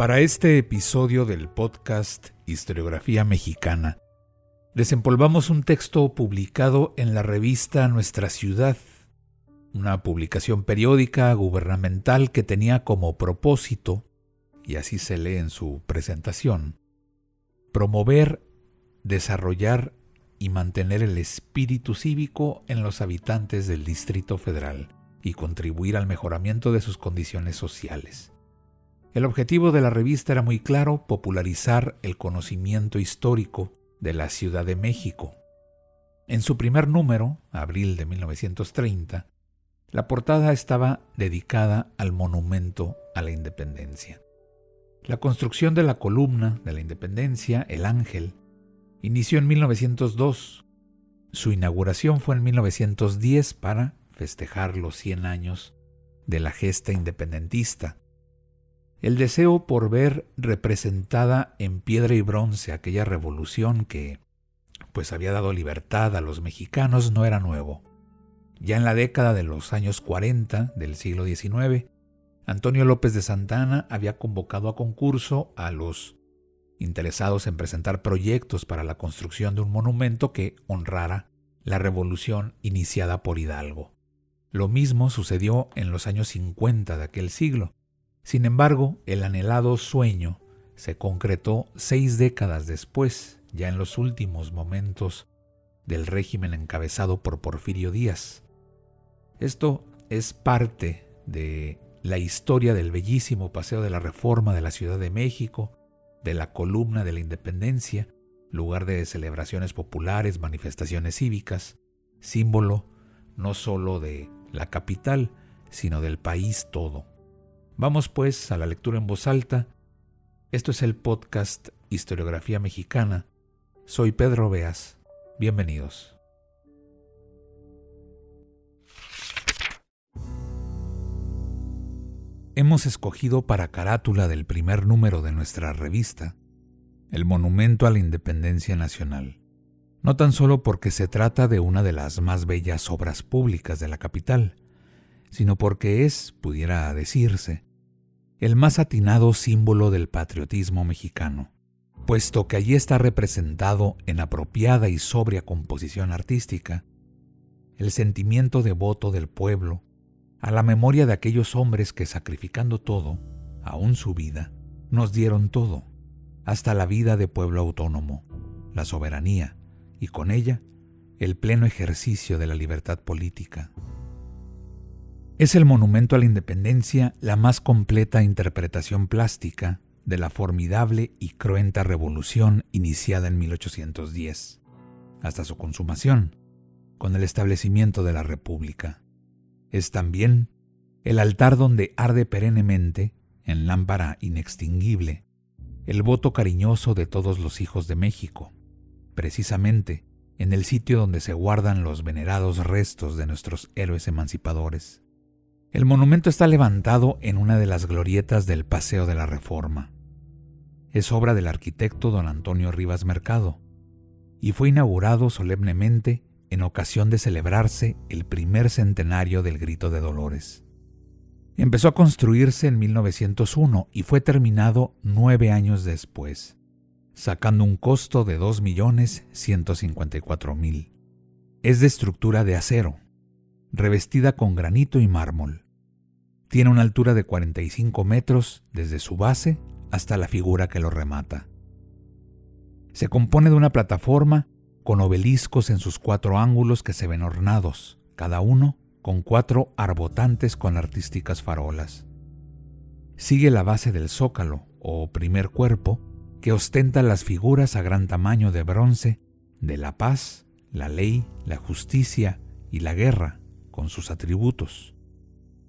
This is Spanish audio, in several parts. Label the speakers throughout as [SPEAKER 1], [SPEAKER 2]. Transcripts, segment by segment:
[SPEAKER 1] Para este episodio del podcast Historiografía Mexicana, desempolvamos un texto publicado en la revista Nuestra Ciudad, una publicación periódica gubernamental que tenía como propósito, y así se lee en su presentación, promover, desarrollar y mantener el espíritu cívico en los habitantes del Distrito Federal y contribuir al mejoramiento de sus condiciones sociales. El objetivo de la revista era muy claro, popularizar el conocimiento histórico de la Ciudad de México. En su primer número, abril de 1930, la portada estaba dedicada al monumento a la independencia. La construcción de la columna de la independencia, el Ángel, inició en 1902. Su inauguración fue en 1910 para festejar los 100 años de la gesta independentista el deseo por ver representada en piedra y bronce aquella revolución que pues había dado libertad a los mexicanos no era nuevo. Ya en la década de los años 40 del siglo XIX, Antonio López de Santana había convocado a concurso a los interesados en presentar proyectos para la construcción de un monumento que honrara la revolución iniciada por Hidalgo. Lo mismo sucedió en los años 50 de aquel siglo. Sin embargo, el anhelado sueño se concretó seis décadas después, ya en los últimos momentos del régimen encabezado por Porfirio Díaz. Esto es parte de la historia del bellísimo Paseo de la Reforma de la Ciudad de México, de la Columna de la Independencia, lugar de celebraciones populares, manifestaciones cívicas, símbolo no solo de la capital, sino del país todo. Vamos pues a la lectura en voz alta. Esto es el podcast Historiografía Mexicana. Soy Pedro Beas. Bienvenidos. Hemos escogido para carátula del primer número de nuestra revista el Monumento a la Independencia Nacional, no tan solo porque se trata de una de las más bellas obras públicas de la capital, sino porque es, pudiera decirse, el más atinado símbolo del patriotismo mexicano, puesto que allí está representado en apropiada y sobria composición artística el sentimiento devoto del pueblo a la memoria de aquellos hombres que sacrificando todo, aún su vida, nos dieron todo, hasta la vida de pueblo autónomo, la soberanía y con ella el pleno ejercicio de la libertad política. Es el monumento a la independencia la más completa interpretación plástica de la formidable y cruenta revolución iniciada en 1810, hasta su consumación, con el establecimiento de la República. Es también el altar donde arde perennemente, en lámpara inextinguible, el voto cariñoso de todos los hijos de México, precisamente en el sitio donde se guardan los venerados restos de nuestros héroes emancipadores. El monumento está levantado en una de las glorietas del Paseo de la Reforma. Es obra del arquitecto don Antonio Rivas Mercado y fue inaugurado solemnemente en ocasión de celebrarse el primer centenario del Grito de Dolores. Empezó a construirse en 1901 y fue terminado nueve años después, sacando un costo de 2.154.000. Es de estructura de acero, revestida con granito y mármol. Tiene una altura de 45 metros desde su base hasta la figura que lo remata. Se compone de una plataforma con obeliscos en sus cuatro ángulos que se ven ornados, cada uno con cuatro arbotantes con artísticas farolas. Sigue la base del zócalo, o primer cuerpo, que ostenta las figuras a gran tamaño de bronce de la paz, la ley, la justicia y la guerra, con sus atributos.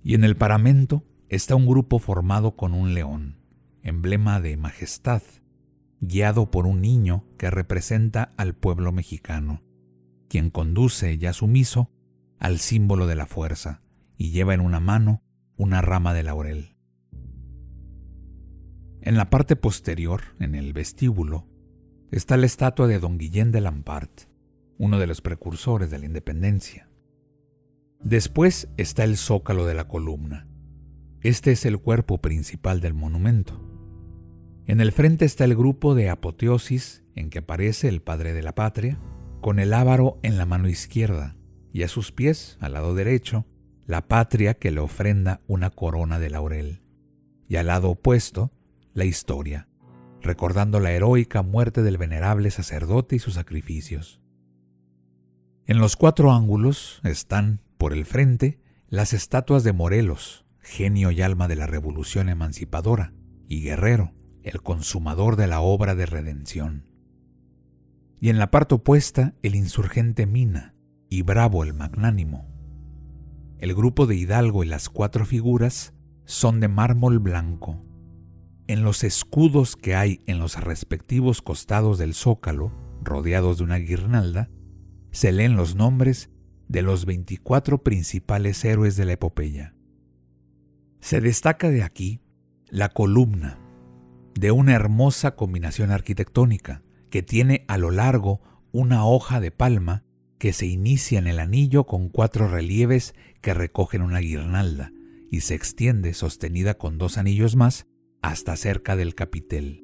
[SPEAKER 1] Y en el paramento está un grupo formado con un león, emblema de majestad, guiado por un niño que representa al pueblo mexicano, quien conduce ya sumiso al símbolo de la fuerza y lleva en una mano una rama de laurel. En la parte posterior, en el vestíbulo, está la estatua de don Guillén de Lampart, uno de los precursores de la independencia. Después está el zócalo de la columna. Este es el cuerpo principal del monumento. En el frente está el grupo de apoteosis en que aparece el padre de la patria, con el ávaro en la mano izquierda, y a sus pies, al lado derecho, la patria que le ofrenda una corona de laurel. Y al lado opuesto, la historia, recordando la heroica muerte del venerable sacerdote y sus sacrificios. En los cuatro ángulos están, por el frente, las estatuas de Morelos, genio y alma de la revolución emancipadora, y Guerrero, el consumador de la obra de redención. Y en la parte opuesta, el insurgente Mina, y Bravo el magnánimo. El grupo de Hidalgo y las cuatro figuras son de mármol blanco. En los escudos que hay en los respectivos costados del zócalo, rodeados de una guirnalda, se leen los nombres de los 24 principales héroes de la epopeya. Se destaca de aquí la columna, de una hermosa combinación arquitectónica, que tiene a lo largo una hoja de palma que se inicia en el anillo con cuatro relieves que recogen una guirnalda y se extiende sostenida con dos anillos más hasta cerca del capitel.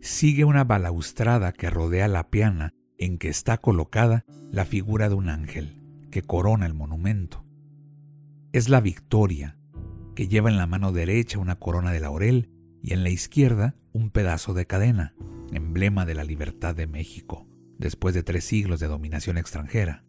[SPEAKER 1] Sigue una balaustrada que rodea la piana en que está colocada la figura de un ángel que corona el monumento. Es la victoria, que lleva en la mano derecha una corona de laurel y en la izquierda un pedazo de cadena, emblema de la libertad de México, después de tres siglos de dominación extranjera.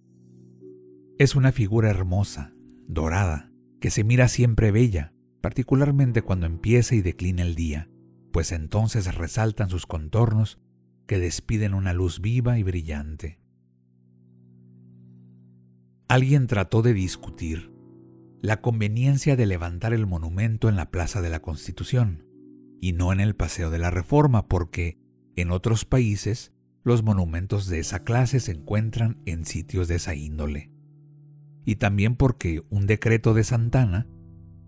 [SPEAKER 1] Es una figura hermosa, dorada, que se mira siempre bella, particularmente cuando empieza y declina el día, pues entonces resaltan sus contornos que despiden una luz viva y brillante. Alguien trató de discutir la conveniencia de levantar el monumento en la Plaza de la Constitución y no en el Paseo de la Reforma, porque en otros países los monumentos de esa clase se encuentran en sitios de esa índole. Y también porque un decreto de Santana,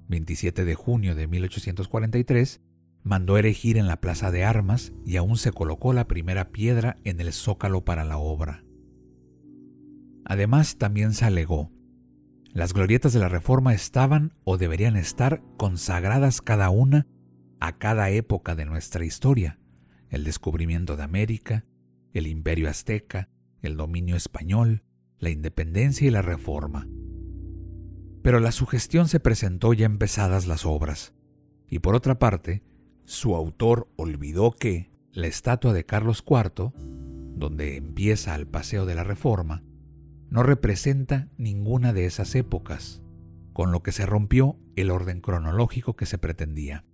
[SPEAKER 1] 27 de junio de 1843, mandó erigir en la Plaza de Armas y aún se colocó la primera piedra en el zócalo para la obra. Además, también se alegó, las glorietas de la Reforma estaban o deberían estar consagradas cada una a cada época de nuestra historia, el descubrimiento de América, el imperio azteca, el dominio español, la independencia y la reforma. Pero la sugestión se presentó ya empezadas las obras, y por otra parte, su autor olvidó que la estatua de Carlos IV, donde empieza el Paseo de la Reforma, no representa ninguna de esas épocas, con lo que se rompió el orden cronológico que se pretendía.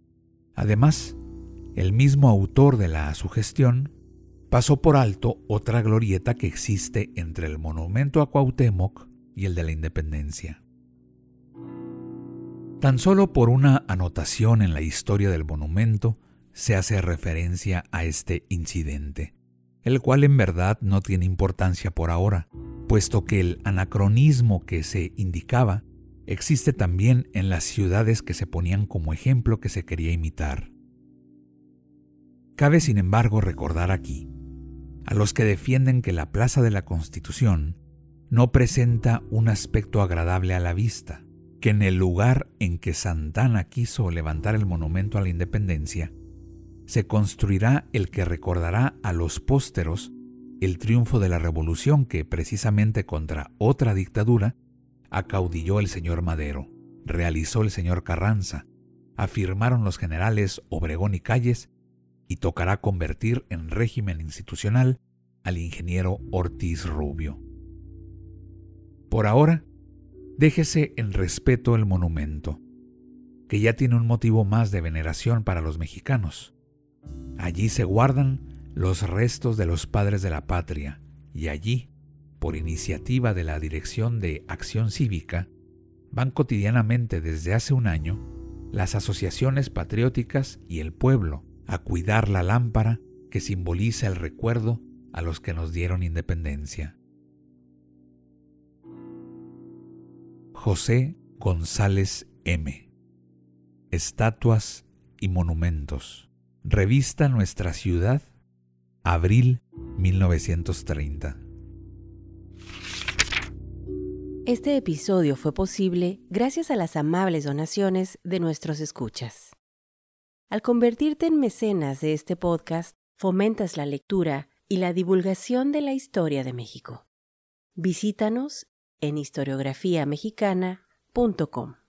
[SPEAKER 1] Además, el mismo autor de la sugestión pasó por alto otra glorieta que existe entre el monumento a Cuauhtémoc y el de la Independencia. Tan solo por una anotación en la historia del monumento se hace referencia a este incidente, el cual en verdad no tiene importancia por ahora, puesto que el anacronismo que se indicaba existe también en las ciudades que se ponían como ejemplo que se quería imitar. Cabe sin embargo recordar aquí a los que defienden que la Plaza de la Constitución no presenta un aspecto agradable a la vista, que en el lugar en que Santana quiso levantar el monumento a la independencia, se construirá el que recordará a los pósteros el triunfo de la revolución que precisamente contra otra dictadura acaudilló el señor Madero, realizó el señor Carranza, afirmaron los generales Obregón y Calles y tocará convertir en régimen institucional al ingeniero Ortiz Rubio. Por ahora, déjese en respeto el monumento, que ya tiene un motivo más de veneración para los mexicanos. Allí se guardan los restos de los padres de la patria y allí, por iniciativa de la Dirección de Acción Cívica, van cotidianamente desde hace un año las asociaciones patrióticas y el pueblo a cuidar la lámpara que simboliza el recuerdo a los que nos dieron independencia. José González M. Estatuas y Monumentos. Revista Nuestra Ciudad, abril 1930.
[SPEAKER 2] Este episodio fue posible gracias a las amables donaciones de nuestros escuchas. Al convertirte en mecenas de este podcast, fomentas la lectura y la divulgación de la historia de México. Visítanos en historiografiamexicana.com.